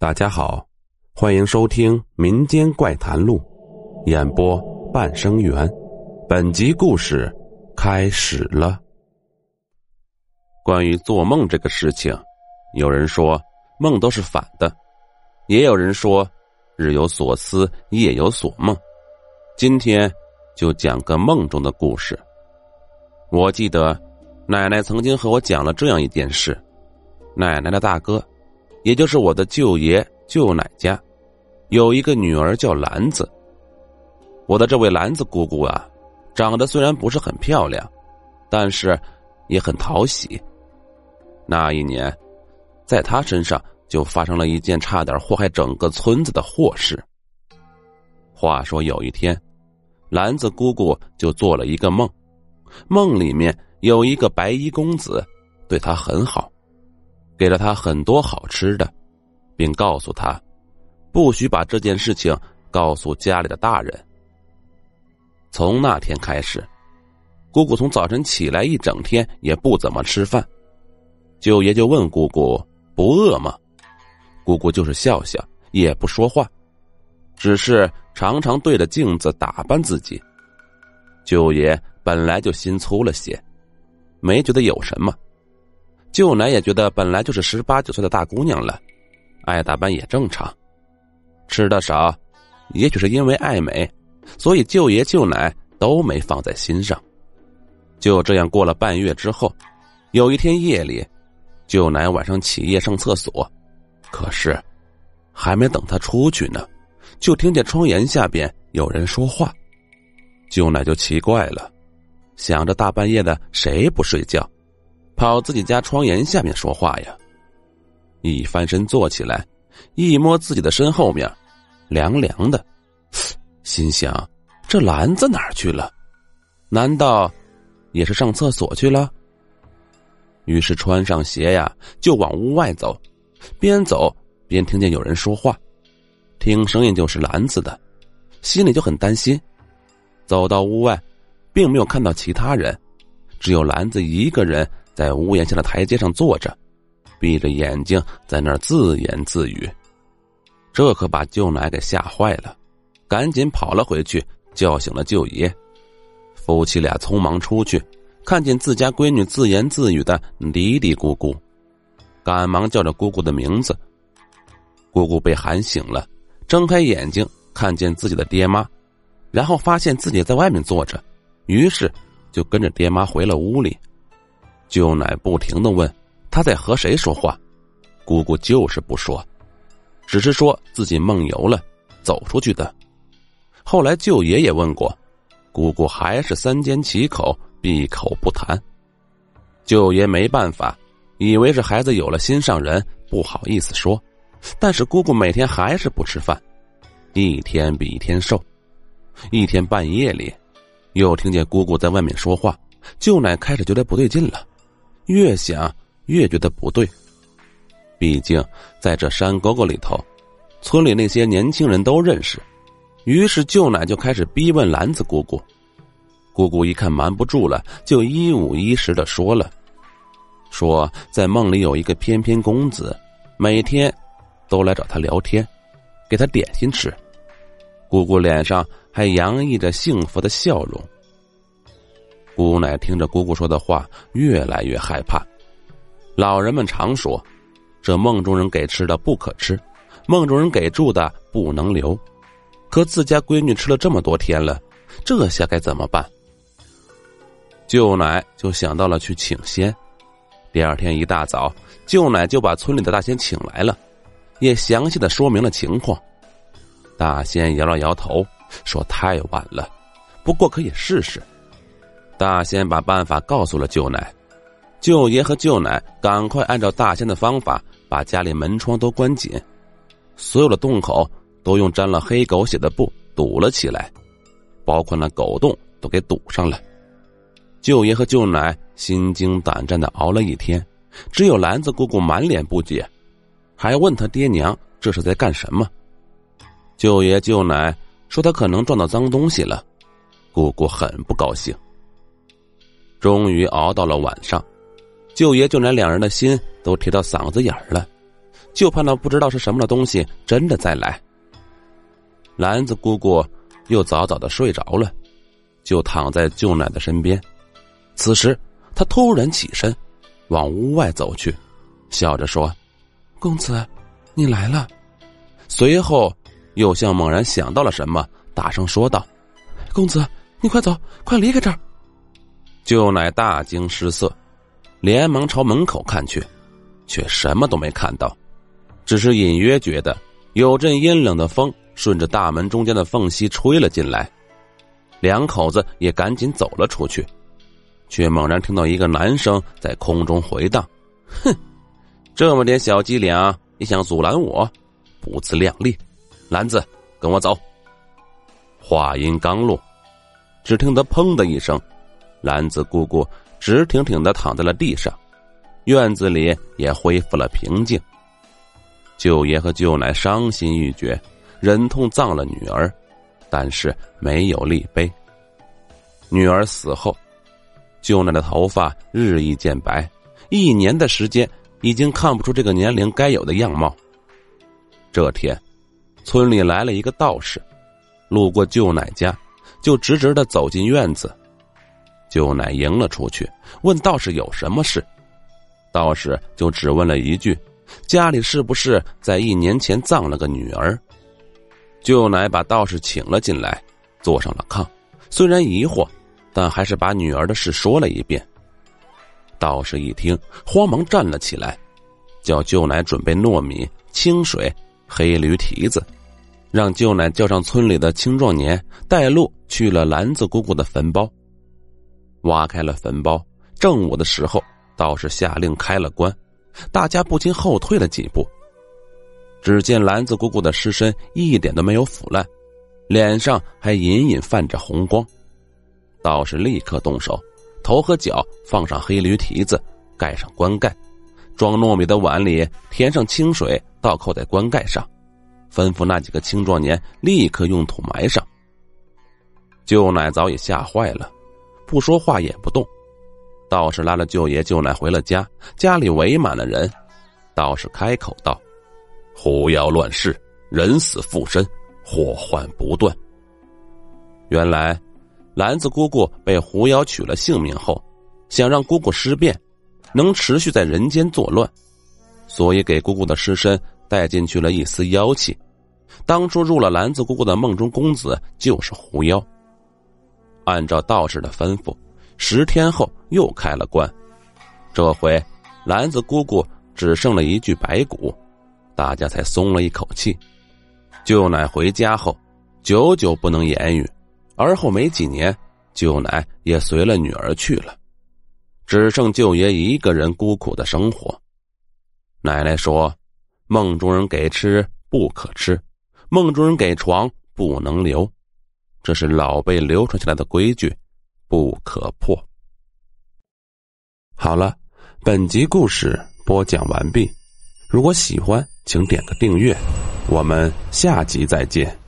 大家好，欢迎收听《民间怪谈录》，演播半生缘。本集故事开始了。关于做梦这个事情，有人说梦都是反的，也有人说日有所思，夜有所梦。今天就讲个梦中的故事。我记得奶奶曾经和我讲了这样一件事：奶奶的大哥。也就是我的舅爷舅奶家，有一个女儿叫兰子。我的这位兰子姑姑啊，长得虽然不是很漂亮，但是也很讨喜。那一年，在她身上就发生了一件差点祸害整个村子的祸事。话说有一天，兰子姑姑就做了一个梦，梦里面有一个白衣公子，对她很好。给了他很多好吃的，并告诉他，不许把这件事情告诉家里的大人。从那天开始，姑姑从早晨起来一整天也不怎么吃饭。舅爷就问姑姑：“不饿吗？”姑姑就是笑笑，也不说话，只是常常对着镜子打扮自己。舅爷本来就心粗了些，没觉得有什么。舅奶也觉得本来就是十八九岁的大姑娘了，爱打扮也正常。吃的少，也许是因为爱美，所以舅爷舅奶都没放在心上。就这样过了半月之后，有一天夜里，舅奶晚上起夜上厕所，可是还没等他出去呢，就听见窗沿下边有人说话。舅奶就奇怪了，想着大半夜的谁不睡觉。跑自己家窗沿下面说话呀！一翻身坐起来，一摸自己的身后面，凉凉的，心想：这篮子哪儿去了？难道也是上厕所去了？于是穿上鞋呀，就往屋外走。边走边听见有人说话，听声音就是篮子的，心里就很担心。走到屋外，并没有看到其他人，只有篮子一个人。在屋檐下的台阶上坐着，闭着眼睛在那儿自言自语，这可把舅奶给吓坏了，赶紧跑了回去叫醒了舅爷。夫妻俩匆忙出去，看见自家闺女自言自语的嘀嘀咕咕，赶忙叫着姑姑的名字。姑姑被喊醒了，睁开眼睛看见自己的爹妈，然后发现自己在外面坐着，于是就跟着爹妈回了屋里。舅奶不停的问：“他在和谁说话？”姑姑就是不说，只是说自己梦游了，走出去的。后来舅爷爷问过，姑姑还是三缄其口，闭口不谈。舅爷没办法，以为是孩子有了心上人，不好意思说。但是姑姑每天还是不吃饭，一天比一天瘦。一天半夜里，又听见姑姑在外面说话，舅奶开始觉得不对劲了。越想越觉得不对，毕竟在这山沟沟里头，村里那些年轻人都认识。于是舅奶就开始逼问兰子姑姑。姑姑一看瞒不住了，就一五一十的说了，说在梦里有一个翩翩公子，每天都来找她聊天，给她点心吃。姑姑脸上还洋溢着幸福的笑容。姑奶听着姑姑说的话，越来越害怕。老人们常说：“这梦中人给吃的不可吃，梦中人给住的不能留。”可自家闺女吃了这么多天了，这下该怎么办？舅奶就想到了去请仙。第二天一大早，舅奶就把村里的大仙请来了，也详细的说明了情况。大仙摇了摇头，说：“太晚了，不过可以试试。”大仙把办法告诉了舅奶，舅爷和舅奶赶快按照大仙的方法，把家里门窗都关紧，所有的洞口都用沾了黑狗血的布堵了起来，包括那狗洞都给堵上了。舅爷和舅奶心惊胆战的熬了一天，只有兰子姑姑满脸不解，还问他爹娘这是在干什么。舅爷舅奶说他可能撞到脏东西了，姑姑很不高兴。终于熬到了晚上，舅爷舅奶两人的心都提到嗓子眼儿了，就怕那不知道是什么的东西真的再来。兰子姑姑又早早的睡着了，就躺在舅奶的身边。此时，她突然起身，往屋外走去，笑着说：“公子，你来了。”随后，又像猛然想到了什么，大声说道：“公子，你快走，快离开这儿！”舅奶大惊失色，连忙朝门口看去，却什么都没看到，只是隐约觉得有阵阴冷的风顺着大门中间的缝隙吹了进来。两口子也赶紧走了出去，却猛然听到一个男声在空中回荡：“哼，这么点小伎俩也想阻拦我？”不自量力，兰子，跟我走。话音刚落，只听得“砰”的一声，兰子姑姑直挺挺的躺在了地上，院子里也恢复了平静。舅爷和舅奶伤心欲绝，忍痛葬了女儿，但是没有立碑。女儿死后，舅奶的头发日益渐白，一年的时间已经看不出这个年龄该有的样貌。这天，村里来了一个道士，路过舅奶家，就直直的走进院子。舅奶迎了出去，问道士有什么事。道士就只问了一句：“家里是不是在一年前葬了个女儿？”舅奶把道士请了进来，坐上了炕。虽然疑惑，但还是把女儿的事说了一遍。道士一听，慌忙站了起来，叫舅奶准备糯米、清水。黑驴蹄子，让舅奶叫上村里的青壮年，带路去了兰子姑姑的坟包。挖开了坟包，正午的时候，道士下令开了棺，大家不禁后退了几步。只见兰子姑姑的尸身一点都没有腐烂，脸上还隐隐泛着红光。道士立刻动手，头和脚放上黑驴蹄子，盖上棺盖。装糯米的碗里填上清水，倒扣在棺盖上，吩咐那几个青壮年立刻用土埋上。舅奶早已吓坏了，不说话也不动。道士拉了舅爷舅奶回了家，家里围满了人。道士开口道：“狐妖乱世，人死复生，祸患不断。”原来，兰子姑姑被狐妖取了性命后，想让姑姑尸变。能持续在人间作乱，所以给姑姑的尸身带进去了一丝妖气。当初入了兰子姑姑的梦中公子就是狐妖。按照道士的吩咐，十天后又开了棺。这回兰子姑姑只剩了一具白骨，大家才松了一口气。舅奶回家后，久久不能言语。而后没几年，舅奶也随了女儿去了。只剩舅爷一个人孤苦的生活。奶奶说：“梦中人给吃不可吃，梦中人给床不能留，这是老辈流传下来的规矩，不可破。”好了，本集故事播讲完毕。如果喜欢，请点个订阅。我们下集再见。